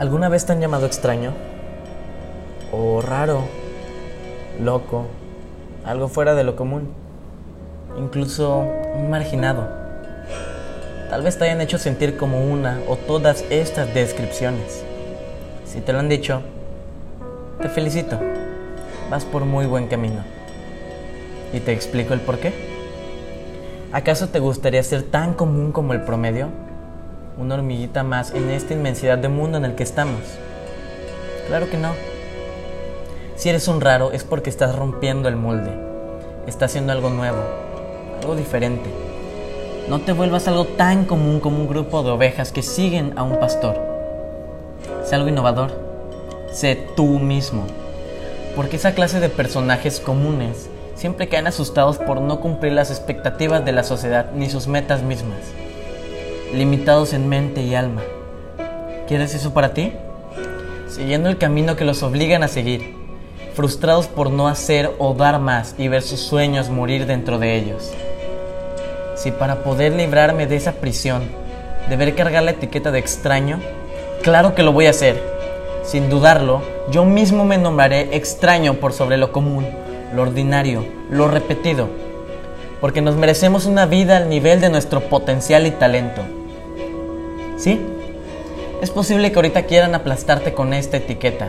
¿Alguna vez te han llamado extraño? ¿O raro? ¿Loco? ¿Algo fuera de lo común? Incluso un marginado. Tal vez te hayan hecho sentir como una o todas estas descripciones. Si te lo han dicho, te felicito. Vas por muy buen camino. ¿Y te explico el por qué? ¿Acaso te gustaría ser tan común como el promedio? Una hormiguita más en esta inmensidad de mundo en el que estamos. Claro que no. Si eres un raro es porque estás rompiendo el molde. Estás haciendo algo nuevo, algo diferente. No te vuelvas algo tan común como un grupo de ovejas que siguen a un pastor. Sé algo innovador. Sé tú mismo. Porque esa clase de personajes comunes siempre caen asustados por no cumplir las expectativas de la sociedad ni sus metas mismas. Limitados en mente y alma. ¿Quieres eso para ti? Siguiendo el camino que los obligan a seguir, frustrados por no hacer o dar más y ver sus sueños morir dentro de ellos. Si para poder librarme de esa prisión deberé cargar la etiqueta de extraño, claro que lo voy a hacer. Sin dudarlo, yo mismo me nombraré extraño por sobre lo común, lo ordinario, lo repetido, porque nos merecemos una vida al nivel de nuestro potencial y talento. ¿Sí? Es posible que ahorita quieran aplastarte con esta etiqueta,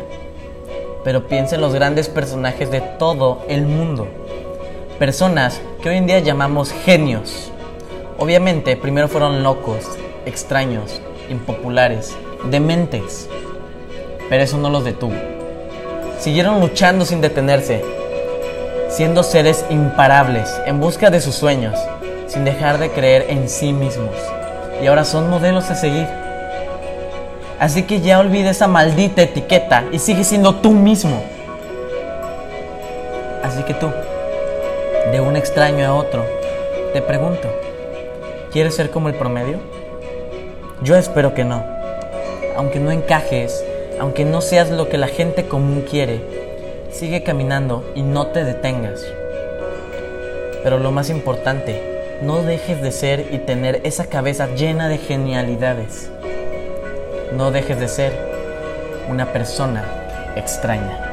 pero piensa en los grandes personajes de todo el mundo. Personas que hoy en día llamamos genios. Obviamente, primero fueron locos, extraños, impopulares, dementes, pero eso no los detuvo. Siguieron luchando sin detenerse, siendo seres imparables, en busca de sus sueños, sin dejar de creer en sí mismos. Y ahora son modelos a seguir. Así que ya olvida esa maldita etiqueta y sigue siendo tú mismo. Así que tú, de un extraño a otro, te pregunto, ¿quieres ser como el promedio? Yo espero que no. Aunque no encajes, aunque no seas lo que la gente común quiere, Sigue caminando y no te detengas. Pero lo más importante, no dejes de ser y tener esa cabeza llena de genialidades. No dejes de ser una persona extraña.